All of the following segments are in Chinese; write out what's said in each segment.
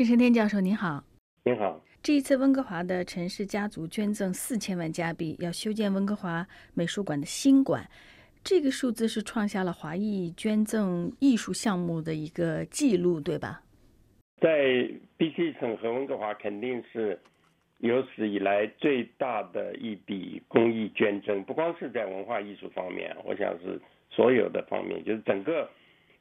郑成天教授您好，您好。这一次温哥华的陈氏家族捐赠四千万加币，要修建温哥华美术馆的新馆，这个数字是创下了华裔捐赠艺术项目的一个记录，对吧？在 BC 省和温哥华肯定是有史以来最大的一笔公益捐赠，不光是在文化艺术方面，我想是所有的方面，就是整个。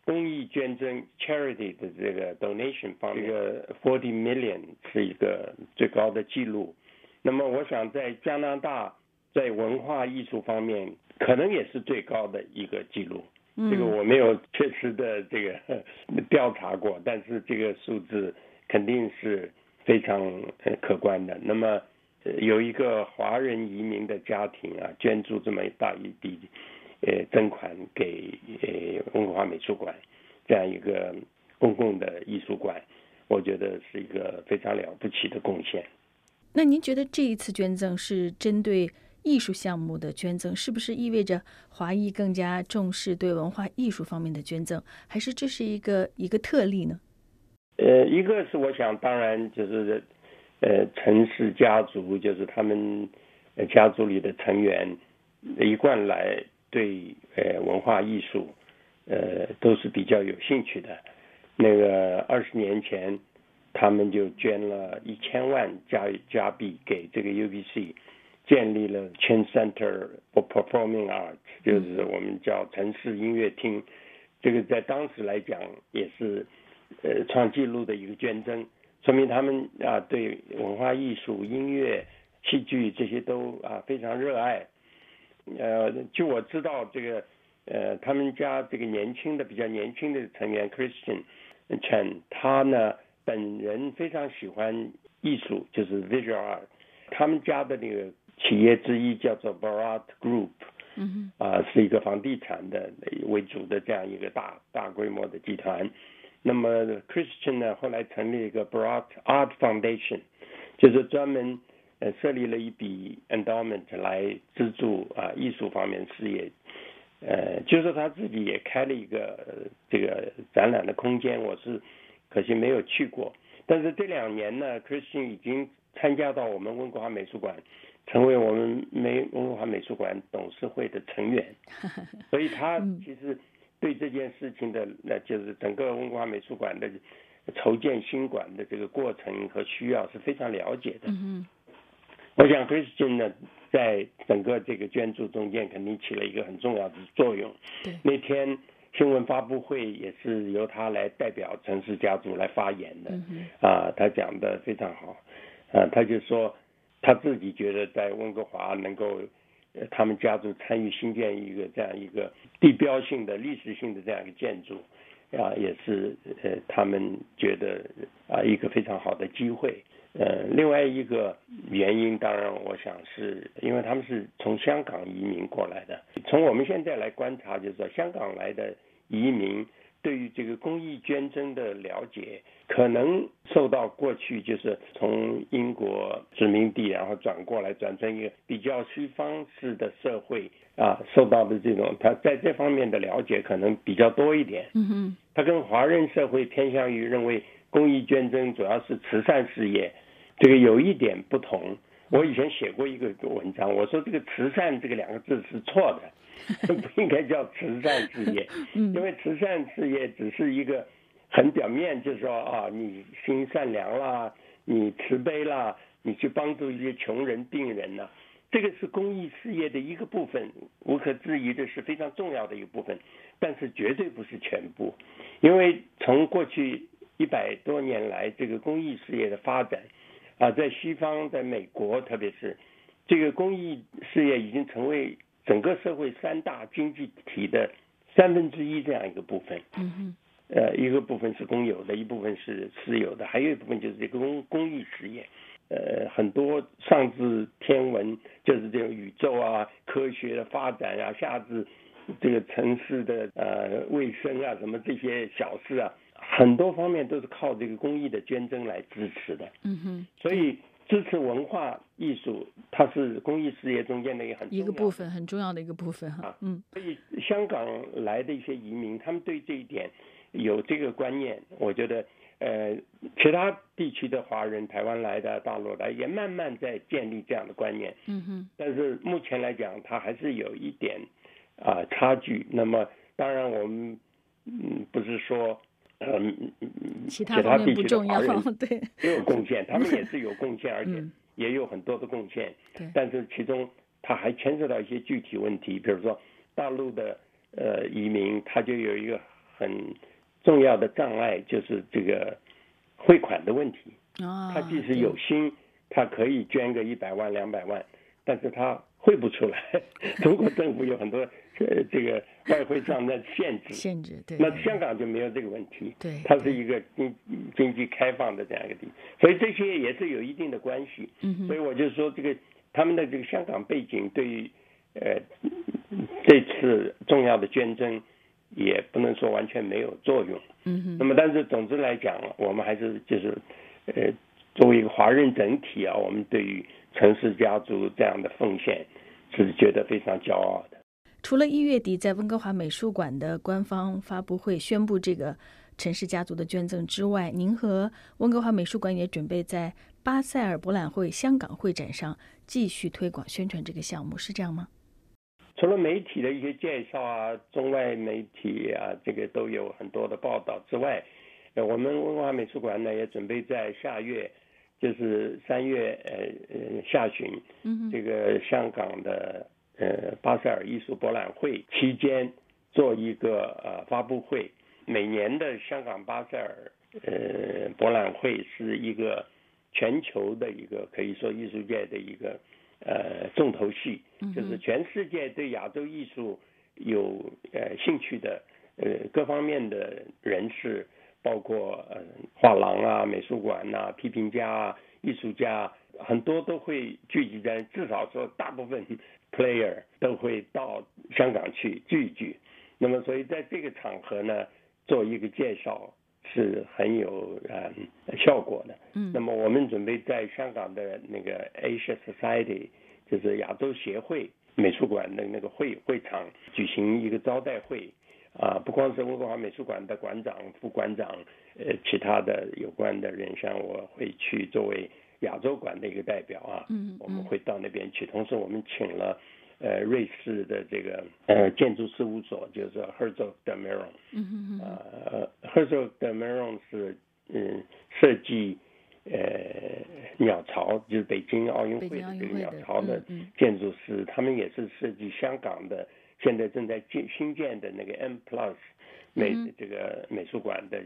公益捐赠 charity 的这个 donation 方面，这个 forty million 是一个最高的记录。那么，我想在加拿大在文化艺术方面，可能也是最高的一个记录。这个我没有确实的这个调查过，但是这个数字肯定是非常可观的。那么，有一个华人移民的家庭啊，捐助这么大一笔。呃，捐款给呃温哥华美术馆这样一个公共的艺术馆，我觉得是一个非常了不起的贡献。那您觉得这一次捐赠是针对艺术项目的捐赠，是不是意味着华裔更加重视对文化艺术方面的捐赠，还是这是一个一个特例呢？呃，一个是我想，当然就是呃陈氏家族，就是他们家族里的成员一贯来。对，呃，文化艺术，呃，都是比较有兴趣的。那个二十年前，他们就捐了一千万加加币给这个 UBC，建立了 Chin Center for Performing Arts，就是我们叫城市音乐厅。这个在当时来讲也是呃创纪录的一个捐赠，说明他们啊对文化艺术、音乐、戏剧这些都啊非常热爱。呃，就我知道这个，呃，他们家这个年轻的比较年轻的成员 Christian Chen，他呢本人非常喜欢艺术，就是 visual art。他们家的那个企业之一叫做 Barat Group，嗯啊，是一个房地产的为主的这样一个大大规模的集团。那么 Christian 呢后来成立一个 Barat Art Foundation，就是专门。呃，设立了一笔 endowment 来资助啊艺术方面事业，呃，就是他自己也开了一个这个展览的空间，我是可惜没有去过。但是这两年呢，Christian 已经参加到我们温哥华美术馆，成为我们美温哥华美术馆董事会的成员，所以他其实对这件事情的，那就是整个温哥华美术馆的筹建新馆的这个过程和需要是非常了解的。我想 Christian 呢，在整个这个捐助中间肯定起了一个很重要的作用。对那天新闻发布会也是由他来代表陈氏家族来发言的。嗯啊，他讲的非常好。啊，他就说他自己觉得在温哥华能够，他们家族参与新建一个这样一个地标性的历史性的这样一个建筑，啊，也是呃他们觉得啊一个非常好的机会。呃，另外一个原因，当然我想是因为他们是从香港移民过来的。从我们现在来观察，就是说香港来的移民对于这个公益捐赠的了解，可能受到过去就是从英国殖民地然后转过来，转成一个比较西方式的社会啊，受到的这种他在这方面的了解可能比较多一点。嗯哼，他跟华人社会偏向于认为。公益捐赠主要是慈善事业，这个有一点不同。我以前写过一个文章，我说这个“慈善”这个两个字是错的，不应该叫慈善事业，因为慈善事业只是一个很表面，就是说啊，你心善良啦，你慈悲啦，你去帮助一些穷人、病人呐，这个是公益事业的一个部分，无可置疑的是非常重要的一个部分，但是绝对不是全部，因为从过去。一百多年来，这个公益事业的发展，啊，在西方，在美国，特别是这个公益事业已经成为整个社会三大经济体的三分之一这样一个部分。嗯哼。呃，一个部分是公有的，一部分是私有的，还有一部分就是这个公公益事业。呃，很多上至天文，就是这种宇宙啊，科学的发展啊，下至这个城市的呃卫生啊，什么这些小事啊。很多方面都是靠这个公益的捐赠来支持的，嗯哼，所以支持文化艺术，它是公益事业中间的一个很一个部分，很重要的一个部分哈，嗯，所以香港来的一些移民，他们对这一点有这个观念，我觉得呃，其他地区的华人，台湾来的、大陆来，也慢慢在建立这样的观念。嗯哼。但是目前来讲，它还是有一点啊差距。那么，当然我们嗯不是说嗯其他地区的华人 对也有贡献，他们也是有贡献，而且也有很多的贡献。对。但是其中他还牵涉到一些具体问题，比如说大陆的呃移民，他就有一个很。重要的障碍就是这个汇款的问题。啊，他即使有心，他可以捐个一百万、两百万，但是他汇不出来。中国政府有很多呃这个外汇上的限制。限制对。那香港就没有这个问题。对。它是一个经经济开放的这样一个地，所以这些也是有一定的关系。嗯所以我就说，这个他们的这个香港背景对于呃这次重要的捐赠。也不能说完全没有作用，嗯哼。那么，但是总之来讲，我们还是就是，呃，作为一个华人整体啊，我们对于城市家族这样的奉献是觉得非常骄傲的。除了一月底在温哥华美术馆的官方发布会宣布这个陈氏家族的捐赠之外，您和温哥华美术馆也准备在巴塞尔博览会香港会展上继续推广宣传这个项目，是这样吗？除了媒体的一些介绍啊，中外媒体啊，这个都有很多的报道之外，呃，我们文化美术馆呢也准备在下月，就是三月呃呃下旬，嗯，这个香港的呃巴塞尔艺术博览会期间做一个呃发布会。每年的香港巴塞尔呃博览会是一个全球的一个可以说艺术界的一个。呃，重头戏就是全世界对亚洲艺术有呃兴趣的呃各方面的人士，包括呃画廊啊、美术馆呐、批评家啊、艺术家，很多都会聚集在，至少说大部分 player 都会到香港去聚一聚。那么，所以在这个场合呢，做一个介绍是很有呃效果的。嗯，那么我们准备在香港的那个 Asia Society，就是亚洲协会美术馆的那个会会场举行一个招待会，啊，不光是温哥华美术馆的馆长、副馆长，呃，其他的有关的人，像我会去作为亚洲馆的一个代表啊，嗯，我们会到那边去。同时，我们请了呃瑞士的这个呃建筑事务所，就是 Herzog de Meuron，嗯嗯嗯，呃，Herzog de Meuron 是嗯设计。呃，鸟巢就是北京奥运会的这个鸟巢的建筑师，他们也是设计香港的，现在正在建新建的那个 M Plus 美这个美术馆的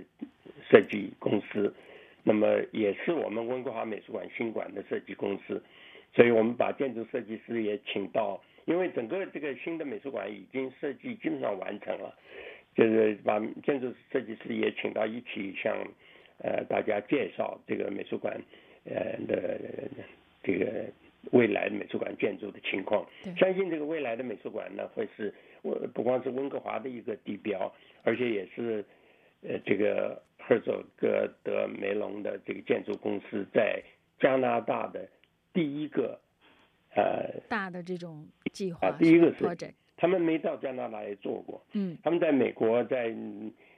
设计公司，那么也是我们温哥华美术馆新馆的设计公司，所以我们把建筑设计师也请到，因为整个这个新的美术馆已经设计基本上完成了，就是把建筑设计师也请到一起向。呃，大家介绍这个美术馆，呃的这个未来美术馆建筑的情况。相信这个未来的美术馆呢，会是不光是温哥华的一个地标，而且也是呃这个赫佐格德梅隆的这个建筑公司在加拿大的第一个呃大的这种计划。第一个是他们没到加拿大也做过。嗯，他们在美国，在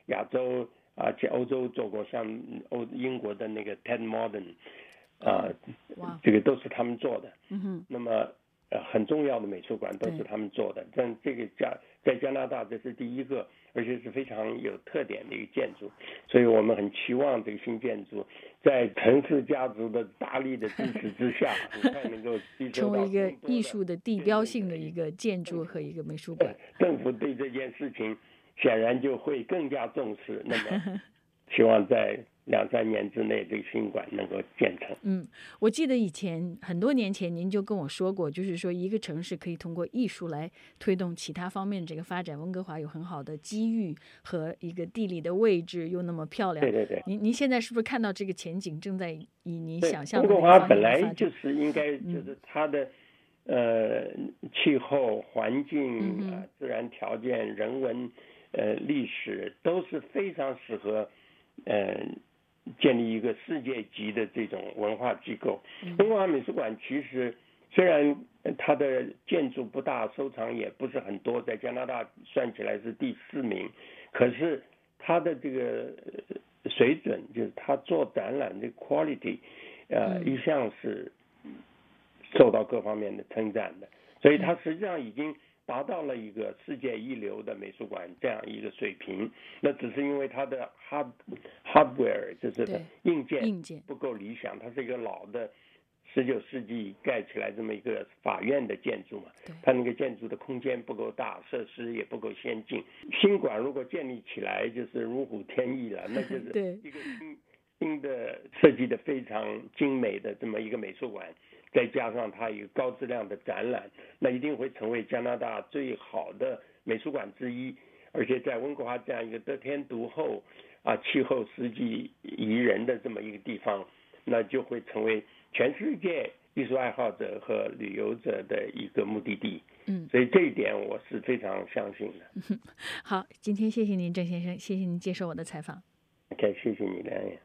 亚洲。啊，在欧洲做过，像欧英国的那个 Ted Modern，啊，这个都是他们做的。嗯哼。那么，呃，很重要的美术馆都是他们做的。但这个加在加拿大这是第一个，而且是非常有特点的一个建筑。所以我们很期望这个新建筑在城市家族的大力的支持之下，很快能够成为一个艺术的地标性的一个建筑和一个美术馆。政府对这件事情。显然就会更加重视。那么，希望在两三年之内，这个新馆能够建成。嗯，我记得以前很多年前您就跟我说过，就是说一个城市可以通过艺术来推动其他方面这个发展。温哥华有很好的机遇和一个地理的位置，又那么漂亮。对对对。您您现在是不是看到这个前景正在以您想象的温哥华本来就是应该就是它的呃气候环境啊、自然条件、人文。呃，历史都是非常适合，呃，建立一个世界级的这种文化机构。温哥华美术馆其实虽然它的建筑不大，收藏也不是很多，在加拿大算起来是第四名，可是它的这个水准，就是他做展览的 quality，呃，一向是受到各方面的称赞的，所以他实际上已经达到了一个世界一流的美术馆这样一个水平。那只是因为它的 hard hardware 就是硬件硬件不够理想，它是一个老的。十九世纪盖起来这么一个法院的建筑嘛，它那个建筑的空间不够大，设施也不够先进。新馆如果建立起来，就是如虎添翼了，那就是 一个新新的设计的非常精美的这么一个美术馆，再加上它一个高质量的展览，那一定会成为加拿大最好的美术馆之一。而且在温哥华这样一个得天独厚啊，气候四季宜人的这么一个地方，那就会成为。全世界艺术爱好者和旅游者的一个目的地，嗯，所以这一点我是非常相信的。好，今天谢谢您，郑先生，谢谢您接受我的采访。OK，谢谢你，梁岩。